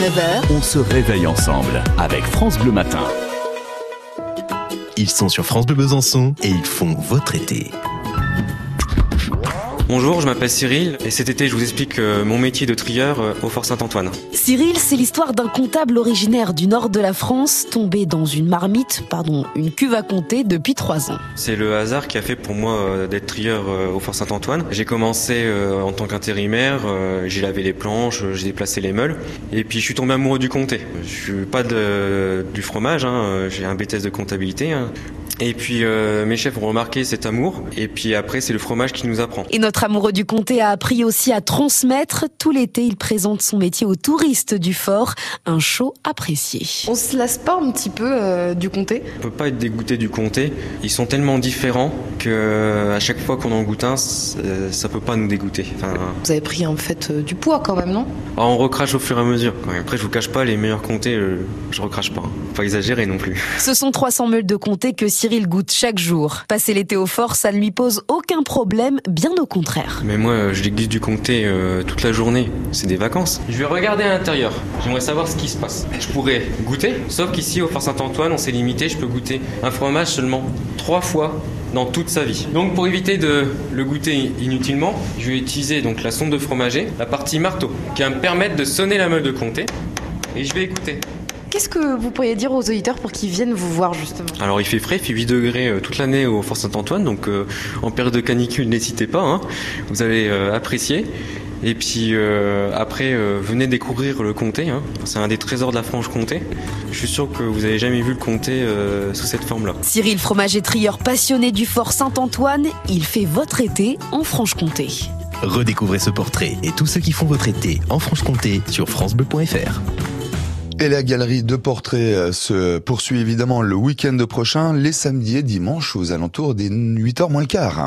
9h, On se réveille ensemble avec France Bleu Matin. Ils sont sur France Bleu Besançon et ils font votre été. Bonjour, je m'appelle Cyril et cet été je vous explique euh, mon métier de trieur euh, au Fort Saint-Antoine. Cyril, c'est l'histoire d'un comptable originaire du nord de la France tombé dans une marmite, pardon, une cuve à compter depuis trois ans. C'est le hasard qui a fait pour moi euh, d'être trieur au Fort Saint-Antoine. J'ai commencé en tant qu'intérimaire, j'ai lavé les planches, j'ai déplacé les meules et puis je suis tombé amoureux du comté. Je suis pas de, du fromage, hein, j'ai un BTS de comptabilité. hein. Et puis euh, mes chefs ont remarqué cet amour et puis après c'est le fromage qui nous apprend. Et notre amoureux du comté a appris aussi à transmettre. Tout l'été, il présente son métier aux touristes du fort, un show apprécié. On se lasse pas un petit peu euh, du comté? On peut pas être dégoûté du comté. Ils sont tellement différents que euh, à chaque fois qu'on en goûte un, ça peut pas nous dégoûter. Enfin, Vous avez pris en fait euh, du poids quand même, non? Ah, on recrache au fur et à mesure. quand même. Après, je vous cache pas, les meilleurs comtés, euh, je recrache pas. hein. Faut pas exagérer non plus. Ce sont 300 meules de comté que Cyril goûte chaque jour. Passer l'été au fort, ça ne lui pose aucun problème, bien au contraire. Mais moi, euh, je déguste du comté euh, toute la journée. C'est des vacances. Je vais regarder à l'intérieur. J'aimerais savoir ce qui se passe. Je pourrais goûter, sauf qu'ici au Fort Saint-Antoine, on s'est limité. Je peux goûter un fromage seulement trois fois dans toute sa vie. Donc pour éviter de le goûter inutilement, je vais utiliser donc la sonde de fromager, la partie marteau, qui va me permettre de sonner la meule de comté. Et je vais écouter. Qu'est-ce que vous pourriez dire aux auditeurs pour qu'ils viennent vous voir justement? Alors il fait frais, il fait 8 degrés euh, toute l'année au Fort Saint-Antoine, donc euh, en période de canicule, n'hésitez pas, hein. vous allez euh, apprécier. Et puis euh, après, euh, venez découvrir le comté, hein. c'est un des trésors de la Franche-Comté. Je suis sûr que vous avez jamais vu le comté euh, sous cette forme-là. Cyril Fromager trieur passionné du fort Saint-Antoine, il fait votre été en Franche-Comté. Redécouvrez ce portrait et tous ceux qui font votre été en Franche-Comté sur francebleu.fr. Et la galerie de portraits euh, se poursuit évidemment le week-end prochain, les samedis et dimanches aux alentours des 8h moins le quart.